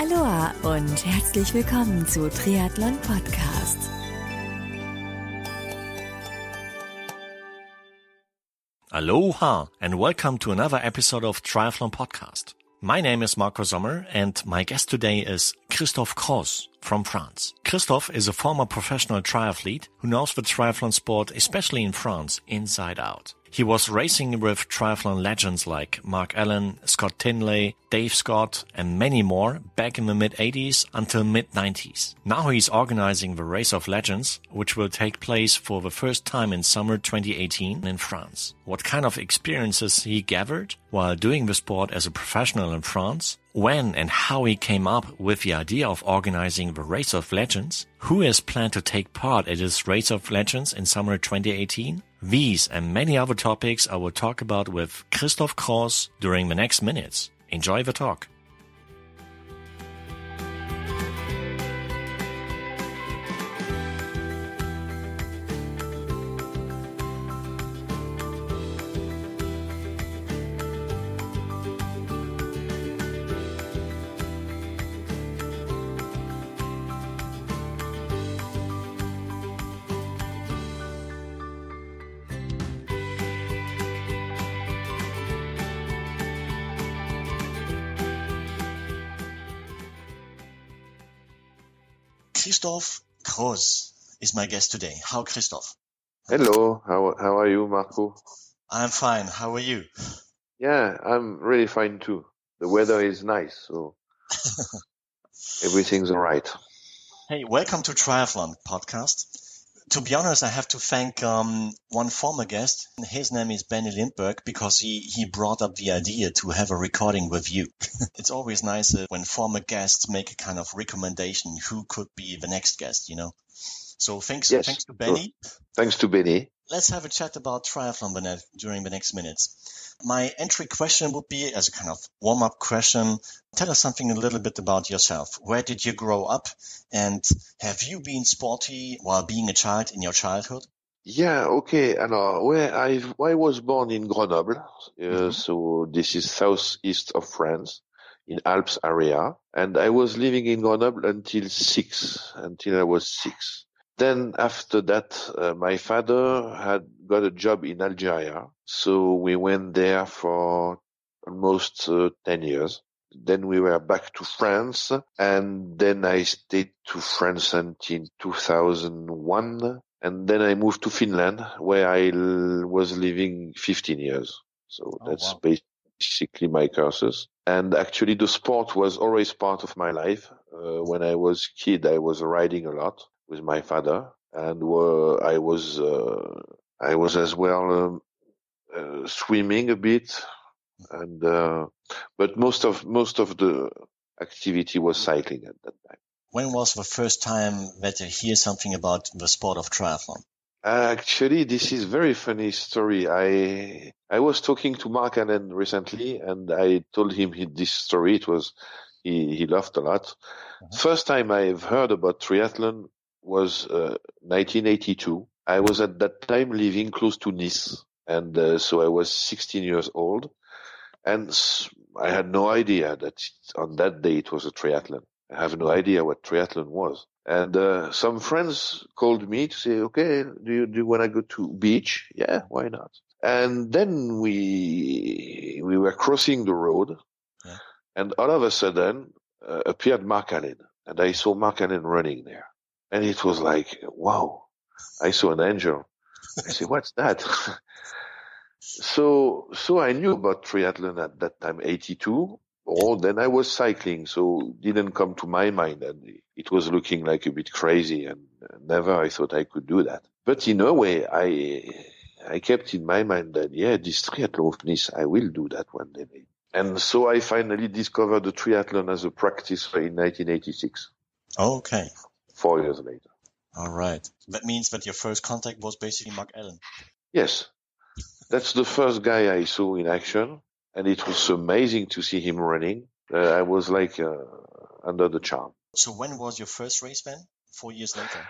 Aloha und herzlich willkommen zu Triathlon Podcast. Aloha and welcome to another episode of Triathlon Podcast. My name is Marco Sommer and my guest today is Christophe Croz from France. Christophe is a former professional triathlete who knows the triathlon sport, especially in France, inside out. He was racing with triathlon legends like Mark Allen, Scott Tinley, Dave Scott, and many more back in the mid 80s until mid 90s. Now he's organizing the Race of Legends, which will take place for the first time in summer 2018 in France. What kind of experiences he gathered while doing the sport as a professional in France, when and how he came up with the idea of organizing the Race of Legends, who has planned to take part at this Race of Legends in summer 2018, these and many other topics I will talk about with Christoph Kraus during the next minutes. Enjoy the talk. Christophe Croz is my guest today. How, Christoph? Hello. How how are you, Marco? I'm fine. How are you? Yeah, I'm really fine too. The weather is nice, so everything's all right. Hey, welcome to Triathlon Podcast. To be honest, I have to thank um, one former guest. His name is Benny Lindberg because he, he brought up the idea to have a recording with you. it's always nice uh, when former guests make a kind of recommendation who could be the next guest, you know. So thanks, Yes, thanks to Benny. Thanks to Benny. Let's have a chat about triathlon during the next minutes. My entry question would be as a kind of warm up question. Tell us something a little bit about yourself. Where did you grow up? And have you been sporty while being a child in your childhood? Yeah, okay. Alors, where I I was born in Grenoble, uh, Mhm. so this is southeast of France, in Alps area, and I was living in Grenoble until six, until I was six. Then after that, uh, my father had got a job in Algeria, so we went there for almost uh, ten years. Then we were back to France, and then I stayed to France until 2001 and then I moved to Finland where I l- was living 15 years. So Oh, that's wow. basically my curses. And actually the sport was always part of my life. Uh, when I was kid, I was riding a lot with my father and uh, I was, uh, I was as well, um, uh, swimming a bit and, uh, but most of, most of the activity was cycling at that time. When was the first time that you hear something about the sport of triathlon? Actually, this is very funny story. I I was talking to Mark Allen recently, and I told him he, this story. It was he he laughed a lot. Mhm. First time I've heard about triathlon was uh, 1982. I was at that time living close to Nice, and uh, so I was 16 years old, and I had no idea that on that day it was a triathlon. I have no idea what triathlon was. And uh, some friends called me to say, "Okay, do you do you want to go to beach? Yeah, why not?" And then we we were crossing the road, Yeah. and all of a sudden uh, appeared Mark Allen, and I saw Mark Allen running there, and it was like, "Wow!" I saw an angel. I said, "What's that?" so so I knew about triathlon at that time, '82. Or then I was cycling, so didn't come to my mind, and it was looking like a bit crazy, and never I thought I could do that. But in a way, I I kept in my mind that yeah, this triathlon I will do that one day. And so I finally discovered the triathlon as a practice in 1986, Okay. Four years later. All right. That means that your first contact was basically Mark Allen. Yes, that's the first guy I saw in action, and it was amazing to see him running. Uh, I was like uh, under the charm. So when was your first race then? Four years later.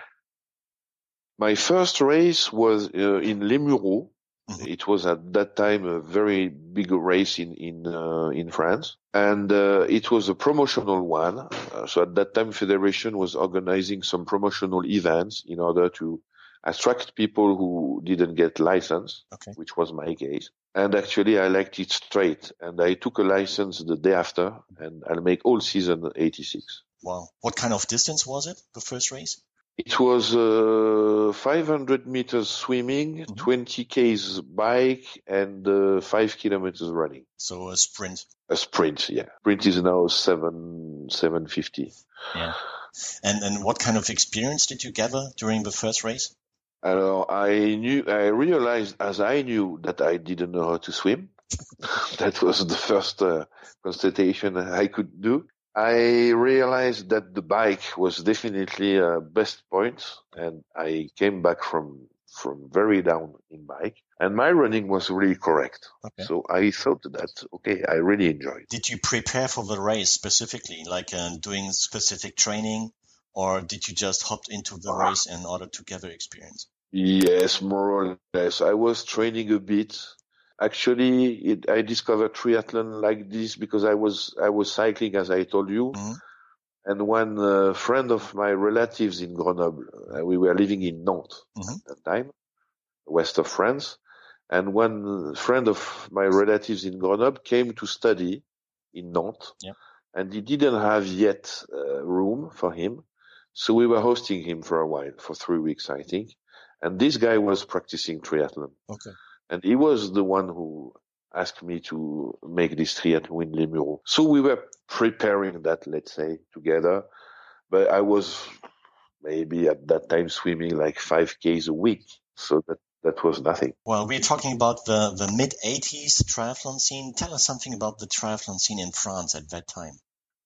My first race was uh, in Les Mureaux, Mm-hmm. It was at that time a very big race in in uh, in France, and uh, it was a promotional one. Uh, so at that time, Federation was organizing some promotional events in order to attract people who didn't get license, okay. which was my case. And actually, I liked it straight, and I took a license the day after, and I'll make all season 86. Wow! What kind of distance was it? The first race? It was uh, 500 meters swimming, mm-hmm. 20 k's bike, and uh, five kilometers running. So a sprint. A sprint, yeah. Sprint is now seven 750. Yeah. And and what kind of experience did you gather during the first race? Uh, I knew, I realized as I knew that I didn't know how to swim. that was the first uh, constatation I could do. I realized that the bike was definitely a best point, and I came back from from very down in bike, and my running was really correct. Okay. So I thought that okay, I really enjoyed. Did you prepare for the race specifically, like uh, doing specific training, or did you just hop into the race in order to gather experience? Yes, more or less. I was training a bit actually it, I discovered triathlon like this because I was I was cycling as I told you, mm-hmm. and one uh, friend of my relatives in Grenoble, uh, we were living in Nantes mm-hmm. at that time, west of France, and one friend of my relatives in Grenoble came to study in Nantes, yeah. and he didn't have yet uh, room for him, so we were hosting him for a while, for three weeks I think, and this guy was practicing triathlon. Okay and he was the one who asked me to make this triathlon in Mureaux. So we were preparing that, let's say, together. But I was maybe at that time swimming like five Ks a week. So that, that was nothing. Well, we're talking about the, the mid 80s triathlon scene. Tell us something about the triathlon scene in France at that time.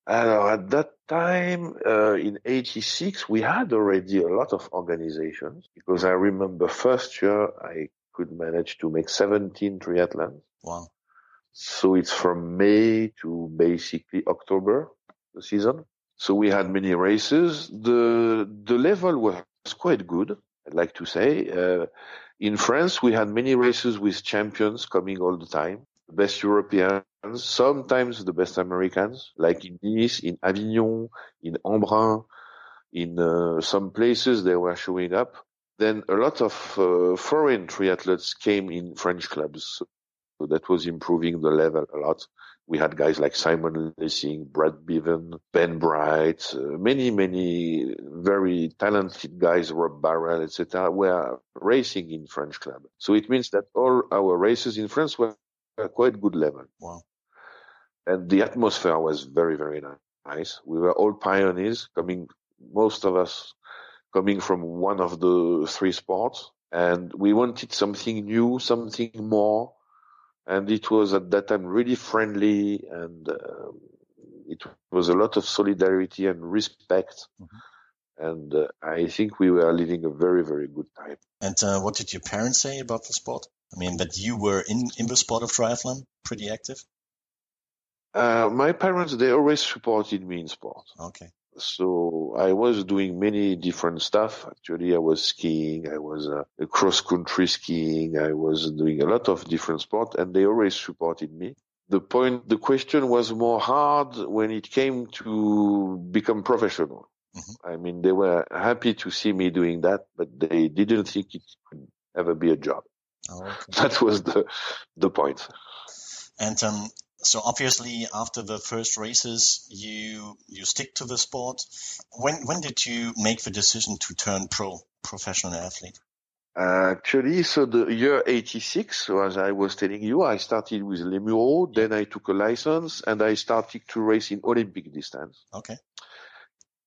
Uh, at that time, uh, in 86, we had already a lot of organizations because I remember first year I could manage to make 17 triathlons. Wow. So it's from May to basically October, the season. So we had many races. The, the level was quite good, I'd like to say. Uh, in France, we had many races with champions coming all the time. The best Europeans, sometimes the best Americans, like in Nice, in Avignon, in Embrun, in uh, some places they were showing up. Then a lot of uh, foreign triathletes came in French clubs. So that was improving the level a lot. We had guys like Simon Lessing, Brad Bevan, Ben Bright, uh, many, many very talented guys, Rob Barel, etc., were racing in French club. So it means that all our races in France were quite good level. Wow. And the atmosphere was very, very nice. We were all pioneers coming, most of us coming from one of the three sports and we wanted something new, something more. And it was at that time really friendly and uh, it was a lot of solidarity and respect. Mm-hmm. And uh, I think we were living a very, very good time. And uh, what did your parents say about the sport? I mean, that you were in, in the sport of triathlon, pretty active? Uh, my parents, they always supported me in sport. Okay. So I was doing many different stuff. Actually, I was skiing. I was uh, cross country skiing. I was doing a lot of different sport and they always supported me. The point, the question was more hard when it came to become professional. Mm-hmm. I mean, they were happy to see me doing that, but they didn't think it could ever be a job. Oh, okay. That was the, the point. And um, so obviously after the first races you you stick to the sport when when did you make the decision to turn pro professional athlete uh, actually, so the year 86, so as I was telling you, I started with Les Mureaux, then I took a license and I started to race in Olympic distance. Okay.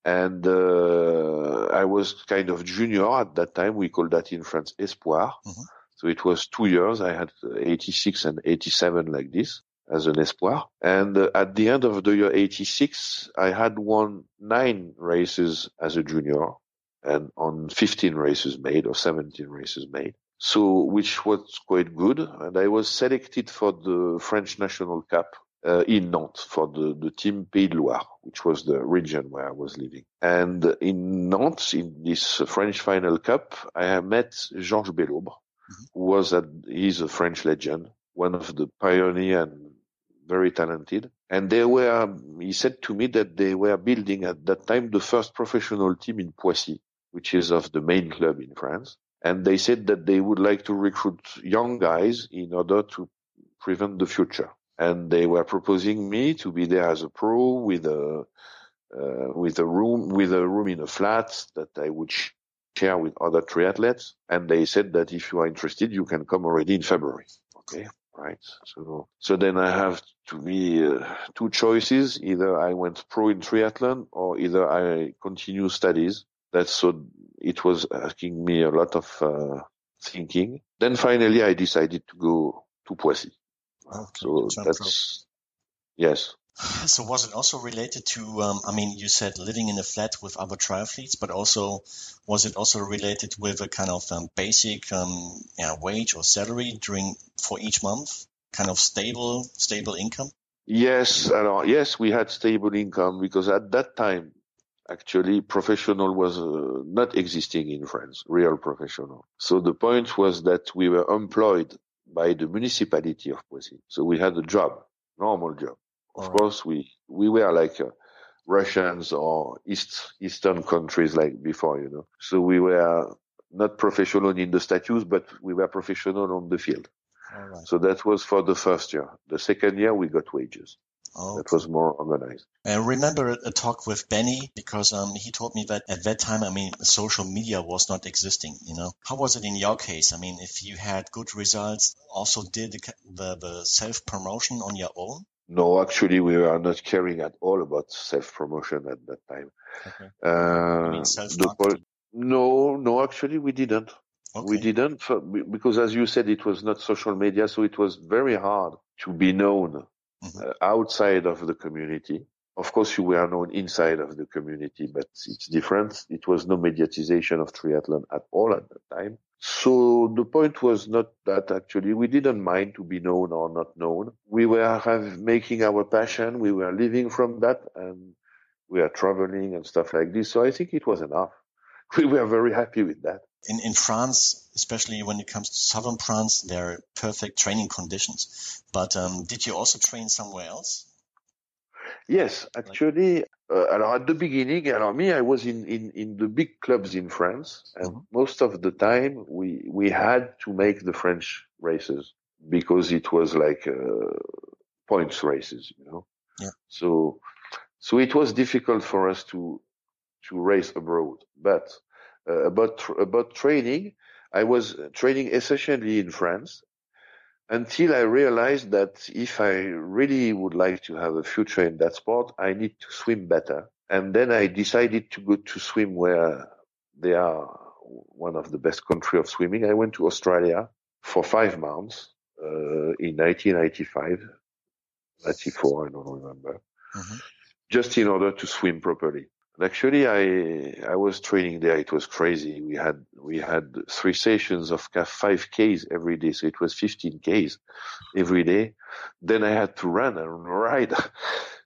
And uh, I was kind of junior at that time. We called that in France Espoir. Mm-hmm. So it was two years. I had 86 and 87 like this as an espoir. And uh, at the end of the year 86, I had won nine races as a junior and on 15 races made or 17 races made. So, which was quite good. And I was selected for the French National Cup uh, in Nantes for the, the team Pays de Loire, which was the region where I was living. And in Nantes, in this French Final Cup, I met Georges Belaubre, who was a, he's a French legend, one of the pioneer and very talented. And they were, he said to me that they were building at that time the first professional team in Poissy, which is of the main club in France. And they said that they would like to recruit young guys in order to prevent the future. And they were proposing me to be there as a pro with a, uh, with a room, with a room in a flat that I would share with other triathletes. And they said that if you are interested, you can come already in February. Okay. Right. So, so then I have to be uh, two choices. Either I went pro in triathlon or either I continue studies. That's so it was asking me a lot of uh, thinking. Then finally I decided to go to Poissy. So that's, yes. So was it also related to, um, I mean, you said living in a flat with other triathletes, but also was it also related with a kind of um, basic um, yeah, wage or salary during for each month, kind of stable stable income? Yes, uh, yes, we had stable income because at that time, actually, professional was uh, not existing in France, real professional. So the point was that we were employed by the municipality of Poissy. So we had a job, normal job. Of right. course, we we were like uh, Russians or East Eastern countries like before, you know. So we were not professional in the statues, but we were professional on the field. Right. So that was for the first year. The second year, we got wages. Oh, that was more organized. I remember a talk with Benny because um, he told me that at that time, I mean, social media was not existing. You know, how was it in your case? I mean, if you had good results, also did the, the, the self promotion on your own? No, actually, we were not caring at all about self promotion at that time. Okay. Uh, the, no, no, actually, we didn't. Okay. We didn't because, as you said, it was not social media, so it was very hard to be known mm-hmm. uh, outside of the community. Of course, you were known inside of the community, but it's different. It was no mediatization of triathlon at all at that time. So the point was not that actually we didn't mind to be known or not known. We were have, making our passion. We were living from that and we are traveling and stuff like this. So I think it was enough. We were very happy with that. In, in France, especially when it comes to southern France, there are perfect training conditions. But um, did you also train somewhere else? Yes, actually, uh, at the beginning, alors me, I was in, in, in the big clubs in France, and mm-hmm. most of the time we we had to make the French races because it was like uh, points races, you know. Yeah. So so it was difficult for us to to race abroad. But uh, about about training, I was training essentially in France until I realized that if I really would like to have a future in that sport, I need to swim better. And then I decided to go to swim where they are one of the best country of swimming. I went to Australia for five months uh, in 1995, 94, I don't remember, mm-hmm. just in order to swim properly. Actually, I I was training there. It was crazy. We had we had three sessions of five Ks every day, so it was 15 Ks every day. Then I had to run and ride.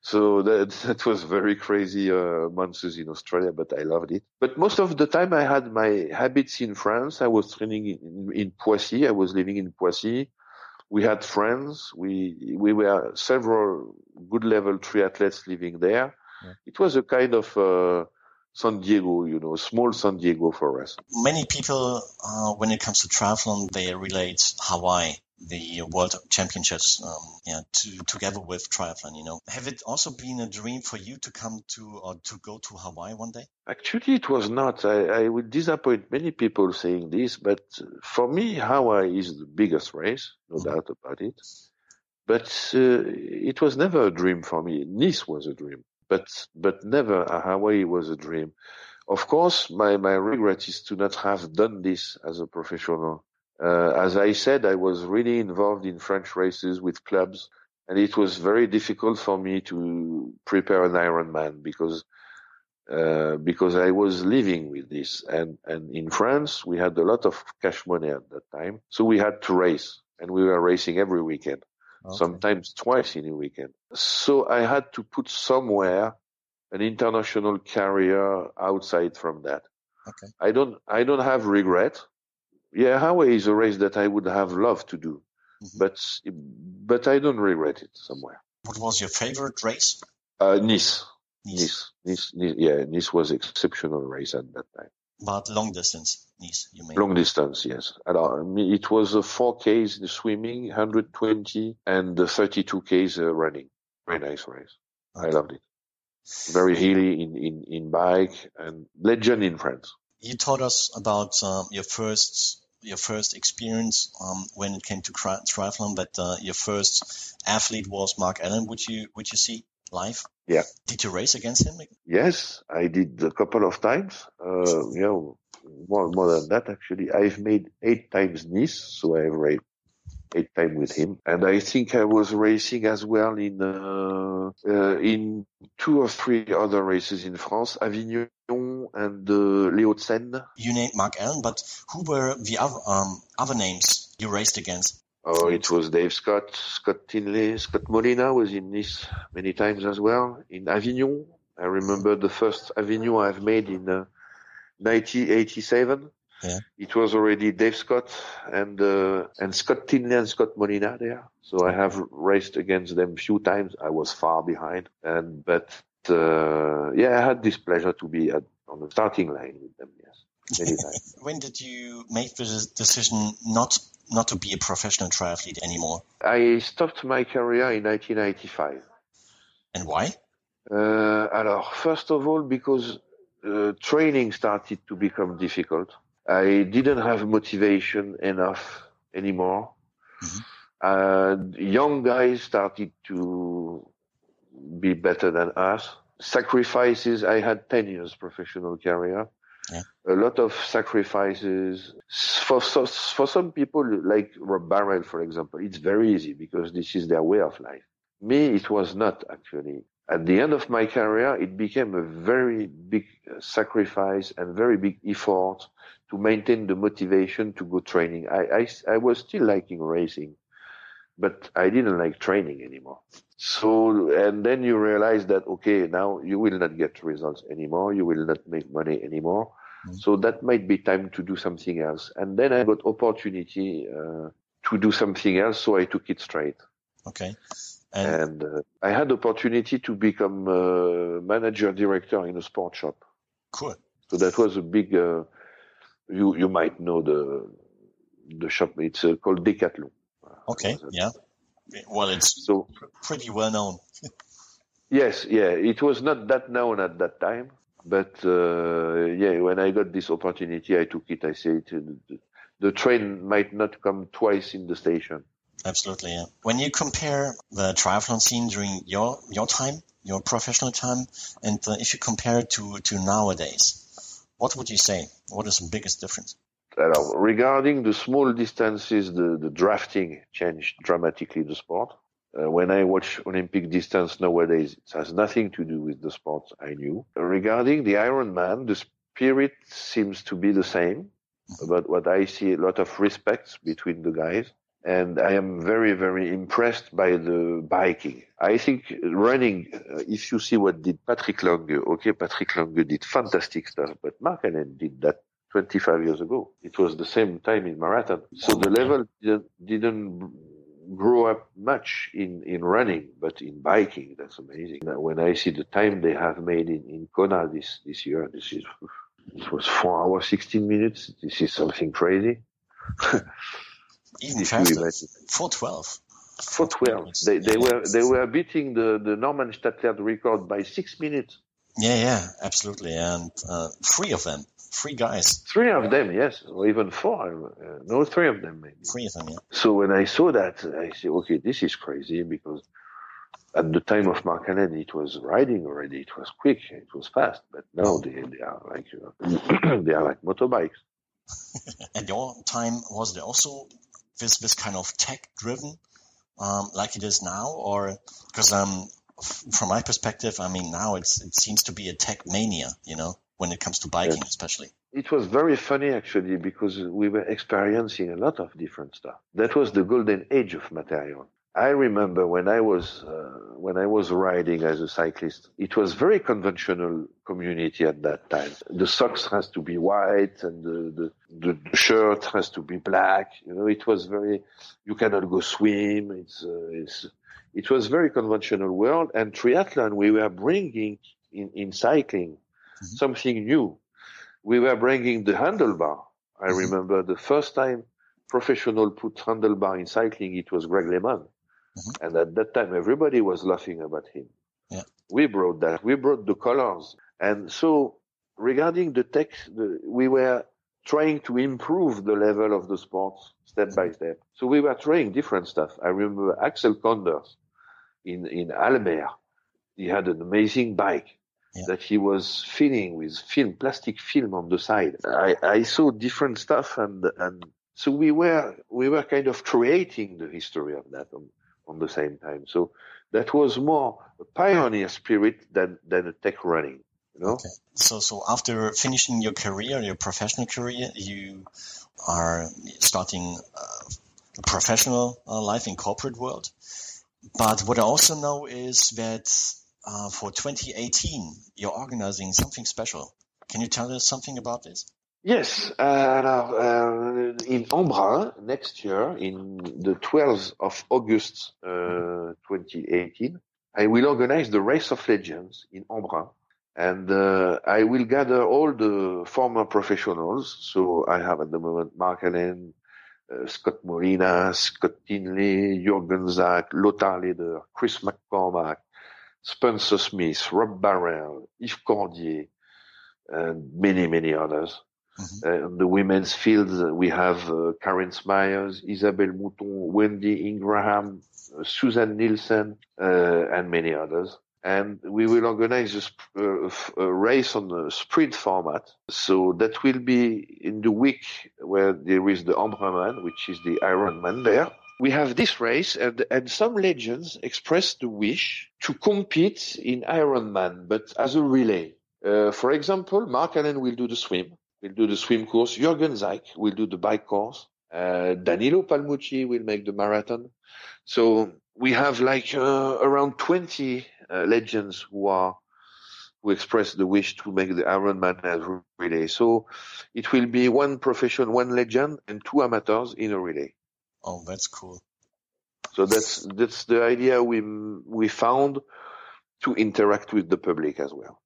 So that that was very crazy uh, months in Australia, but I loved it. But most of the time, I had my habits in France. I was training in, in Poissy. I was living in Poissy. We had friends. We we were several good level triathletes living there yeah. It was a kind of uh, San Diego, you know, small San Diego for us. Many people, uh, when it comes to triathlon, they relate Hawaii, the World Championships, um, yeah, to, together with triathlon. You know, have it also been a dream for you to come to or to go to Hawaii one day? Actually, it was not. I, I will disappoint many people saying this, but for me, Hawaii is the biggest race, no mm-hmm. doubt about it. But uh, it was never a dream for me. Nice was a dream but but never Hawaii was a dream. Of course, my my regret is to not have done this as a professional. Uh, as I said, I was really involved in French races with clubs, and it was very difficult for me to prepare an Ironman because uh, because I was living with this. And, and in France, we had a lot of cash money at that time. So we had to race and we were racing every weekend okay. sometimes twice in a weekend. So I had to put somewhere an international carrier outside from that. Okay. I don't, I don't have regret. yeah, Hawaii is a race that I would have loved to do, Mhm. but but I don't regret it somewhere. What was your favorite race? Uh, nice, Nice. nice, nice, Nice, yeah, Nice was exceptional race at that time. But long distance, Nice, you mean? Long distance, yes. Alors, it was a 4Ks in swimming, 120, and the 32Ks uh, running. Very nice race. I loved it. Very hilly in, in, in bike and legend in France. You taught us about um, your first your first experience um, when it came to tri- triathlon, but uh, your first athlete was Mark Allen. Would you would you see live? Yeah. Did you race against him? Yes, I did a couple of times. Uh, you know, more, more than that actually. I've made eight times Nice, so I've raced eight times with him. And I think I was racing as well in, uh, uh, in two or three other races in France, Avignon and uh, Les Hauts-de-Seine. You named Mark Allen, but who were the other um, other names you raced against? Oh, it was Dave Scott, Scott Tinley, Scott Molina was in Nice many times as well. In Avignon, I remember the first Avignon I've made in uh, 1987. Yeah. It was already Dave Scott and uh, and Scott Tinley and Scott Molina there. So I have raced against them a few times. I was far behind, and but uh, yeah, I had this pleasure to be at, on the starting line with them. Yes, many times. When did you make the decision not not to be a professional triathlete anymore? I stopped my career in 1995. And why? Uh, alors, first of all, because uh, training started to become difficult. I didn't have motivation enough anymore. Mhm. And young guys started to be better than us. Sacrifices. I had 10 years professional career. A lot of sacrifices. For, so, for some people, like Rob Barel, for example, it's very easy because this is their way of life. Me, it was not actually at the end of my career, it became a very big uh, sacrifice and very big effort to maintain the motivation to go training. I, I, I was still liking racing, but I didn't like training anymore. So, and then you realize that, okay, now you will not get results anymore. You will not make money anymore. Mhm. So that might be time to do something else. And then I got opportunity, uh, to do something else. So I took it straight Okay. And and uh, I had opportunity to become uh, manager director in a sport shop. cool. So that was a big. Uh, you you might know the the shop. It's uh, called Decathlon. Okay. Yeah. Well, it's So pretty well known. yes, yeah, it was not that known at that time, but uh, yeah, when I got this opportunity, I took it. I said the, the train might not come twice in the station. Absolutely. Yeah. When you compare the triathlon scene during your your time, your professional time, and uh, if you compare it to to nowadays, what would you say? What is the biggest difference? Regarding the small distances, the, the drafting changed dramatically the sport. Uh, when I watch Olympic distance nowadays, it has nothing to do with the sport I knew. Regarding the Ironman, the spirit seems to be the same, but what I see a lot of respect between the guys. And I am very, very impressed by the biking. I think running, uh, if you see what did Patrick Lange, okay, Patrick Lange did fantastic stuff, but Mark Allen did that 25 years ago. It was the same time in marathon. So the level didn't, didn't grow up much in, in running, but in biking, that's amazing. When I see the time they have made in, in Kona this, this year, this is, it was four hours, 16 minutes. This is something crazy. Even faster, imagine. four twelve. For 12. They, they were, they were beating the, the Normann Stadler record by six minutes. Yeah, yeah, absolutely. And uh, three of them, three guys, Three of them, yes, or even four. Uh, no, three of them maybe. three of them. Yeah. So when I saw that, I said, okay, this is crazy because at the time of Mark Allen, it was riding already. It was quick. It was fast. But now they, they are like, uh, they are like motorbikes. At your time, was there also this this kind of tech driven, um, like it is now, or because um, f- from my perspective, I mean now it's it seems to be a tech mania, you know, when it comes to biking, especially. It was very funny actually because we were experiencing a lot of different stuff. That was the golden age of material. I remember when I was uh, when I was riding as a cyclist, it was very conventional community at that time. The socks has to be white and the, the, the shirt has to be black. You know, it was very. You cannot go swim. It's uh, it's it was very conventional world. And triathlon, we were bringing in in cycling mm-hmm. something new. We were bringing the handlebar. I mm-hmm. remember the first time professional put handlebar in cycling, it was Greg LeMond. Mm-hmm. And at that time, everybody was laughing about him. Yeah. We brought that. We brought the colors. And so regarding the tech, the, we were trying to improve the level of the sports step by step. So we were trying different stuff. I remember Axel Koenders in, in Albert. He had an amazing bike yeah. that he was filling with film, plastic film on the side. I, I saw different stuff and, and so we were, we were kind of creating the history of that on, on the same time. So that was more a pioneer spirit than, than a tech running. You know? Okay. So, so after finishing your career, your professional career, you are starting a professional uh, life in corporate world. But what I also know is that uh, for 2018, you're organizing something special. Can you tell us something about this? Yes, uh, uh, in Embrun next year, in the 12th of August uh, 2018, I will organize the Race of Legends in Embrun. And uh, I will gather all the former professionals. So I have at the moment Mark Allen, uh, Scott Molina, Scott Tinley, Jürgen Zäck, Lothar Leder, Chris McCormack, Spencer Smith, Rob Barel, Yves Cordier, and many, many others. Mm-hmm. Uh, the women's field, we have uh, Karen Smyers, Isabelle Mouthon, Wendy Ingraham, uh, Susan Nielsen, uh, and many others. And we will organize a, sp- uh, a, race on the sprint format. So that will be in the week where there is the Embrunman, which is the Ironman there. We have this race and, and some legends express the wish to compete in Ironman, but as a relay. Uh, for example, Mark Allen will do the swim will do the swim course. Jürgen Zäck will do the bike course. Uh, Danilo Palmucci will make the marathon. So we have like uh, around 20 uh, legends who are who express the wish to make the Ironman as a relay. So it will be one profession, one legend, and two amateurs in a relay. Oh, that's cool. So that's that's the idea we we found to interact with the public as well.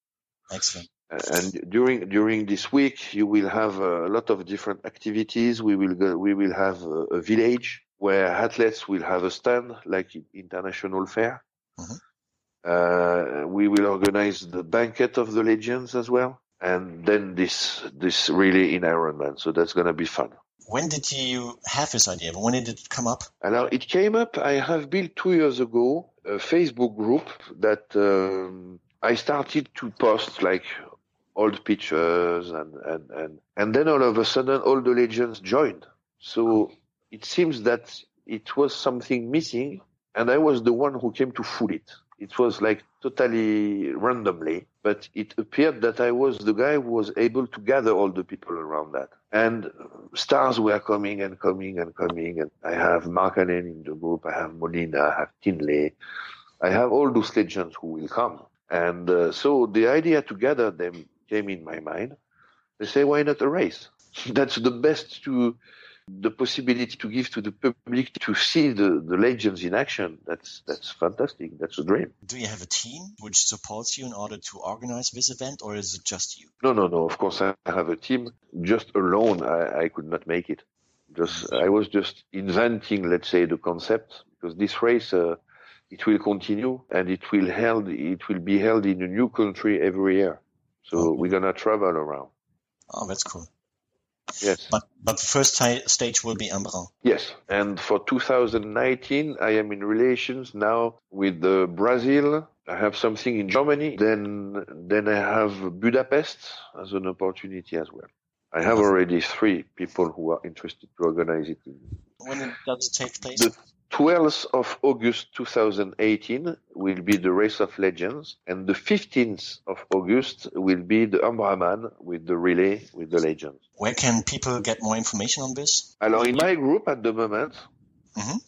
Excellent. And during during this week, you will have a lot of different activities. We will go, we will have a, a, village where athletes will have a stand, like international fair. Mm-hmm. Uh, we will organize the banquet of the legends as well, and then this this really in Ironman. So that's gonna be fun. When did you have this idea? When did it come up? Alors, it came up. I have built two years ago a Facebook group that um, I started to post like old pictures and, and, and, and then all of a sudden all the legends joined. So it seems that it was something missing and I was the one who came to full it. It was like totally randomly, but it appeared that I was the guy who was able to gather all the people around that. And stars were coming and coming and coming. And I have Mark Allen in the group. I have Molina. I have Tinley. I have all those legends who will come. And uh, so the idea to gather them came in my mind. They say, why not a race? That's the best to the possibility to give to the public to see the, the legends in action. That's that's fantastic. That's a dream. Do you have a team which supports you in order to organize this event, or is it just you? No, no, no. Of course, I have a team. Just alone, I, I could not make it. Just I was just inventing, let's say, the concept because this race. Uh, it will continue and it will held it will be held in a new country every year. So okay. we're gonna travel around. Oh, that's cool. Yes. But but the first stage will be Embrun. Yes, and for 2019, I am in relations now with uh, Brazil. I have something in Germany. Then then I have Budapest as an opportunity as well. I have already three people who are interested to organize it. When does it take place? The 12th of August 2018 will be the Race of Legends, and the 15th of August will be the Embrunman with the relay with the legends. Where can people get more information on this? Alors, in my group at the moment, mm-hmm.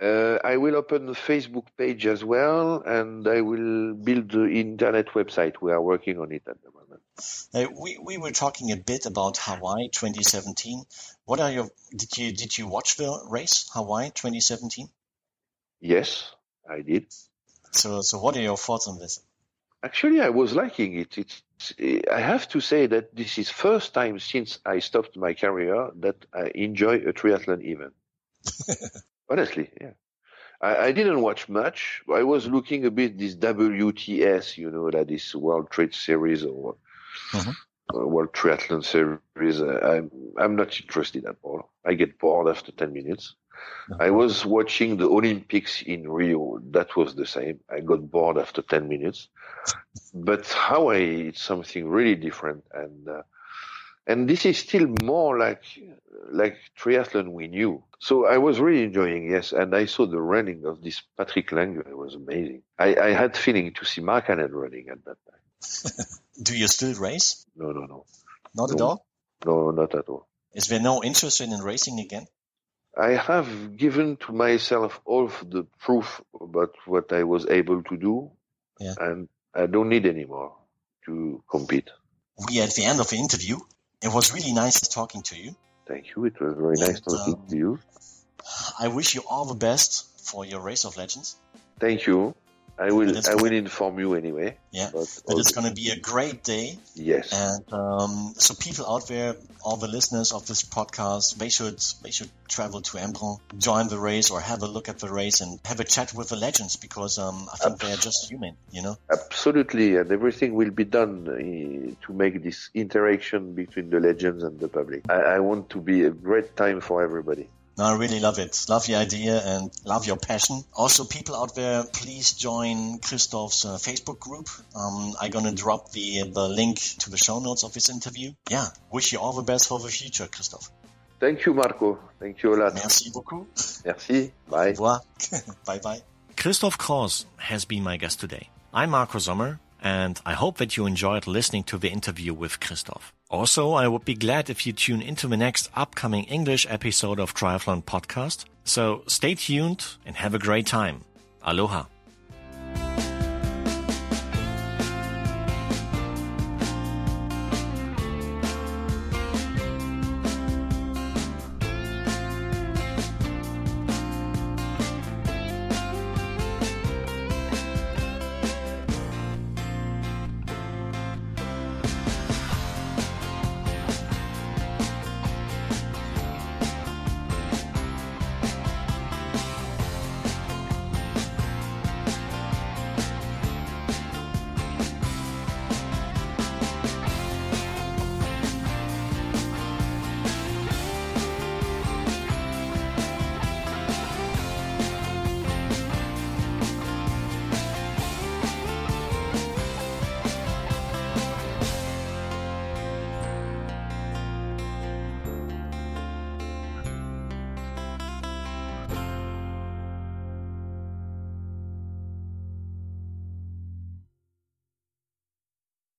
Uh, I will open the Facebook page as well, and I will build the internet website. We are working on it at the moment. Uh, we we were talking a bit about Hawaii 2017. What are your did you did you watch the race Hawaii 2017? Yes, I did. So so what are your thoughts on this? Actually, I was liking it. It's I have to say that this is first time since I stopped my career that I enjoy a triathlon event. Honestly, yeah. I, I, didn't watch much. I was looking a bit this WTS, you know, that this World Trade Series or mm-hmm. uh, World Triathlon Series. Uh, I'm I'm not interested at all. I get bored after ten minutes. Mm-hmm. I was watching the Olympics in Rio. That was the same. I got bored after ten minutes. But Hawaii, it's something really different, and uh, and this is still more like like triathlon we knew. So I was really enjoying, yes, and I saw the running of this Patrick Lange. It was amazing. I, I had feeling to see Mark Markkanen running at that time. Do you still race? No, no, no. Not no, at all? No, not at all. Is there no interest in racing again? I have given to myself all of the proof about what I was able to do, yeah. and I don't need anymore to compete. We are at the end of the interview. It was really nice talking to you. Thank you. It was very and, nice talking um, to you. I wish you all the best for your Race of Legends. Thank you. I will. I will inform you anyway. Yeah, but, but it's going to be a great day. Yes. And um, so, people out there, all the listeners of this podcast, they should they should travel to Embrun, join the race, or have a look at the race and have a chat with the legends because um, I think Abs- they're just human, you know. Absolutely, and everything will be done uh, to make this interaction between the legends and the public. I, I want to be a great time for everybody. No, I really love it. Love the idea and love your passion. Also, people out there, please join Christoph's uh, Facebook group. Um, I'm gonna drop the the link to the show notes of this interview. Yeah, wish you all the best for the future, Christoph. Thank you, Marco. Thank you a lot. Merci beaucoup. Merci. Bye. bye bye. Christoph Kraus has been my guest today. I'm Marco Sommer, and I hope that you enjoyed listening to the interview with Christoph. Also, I would be glad if you tune into the next upcoming English episode of Triathlon Podcast. So stay tuned and have a great time. Aloha.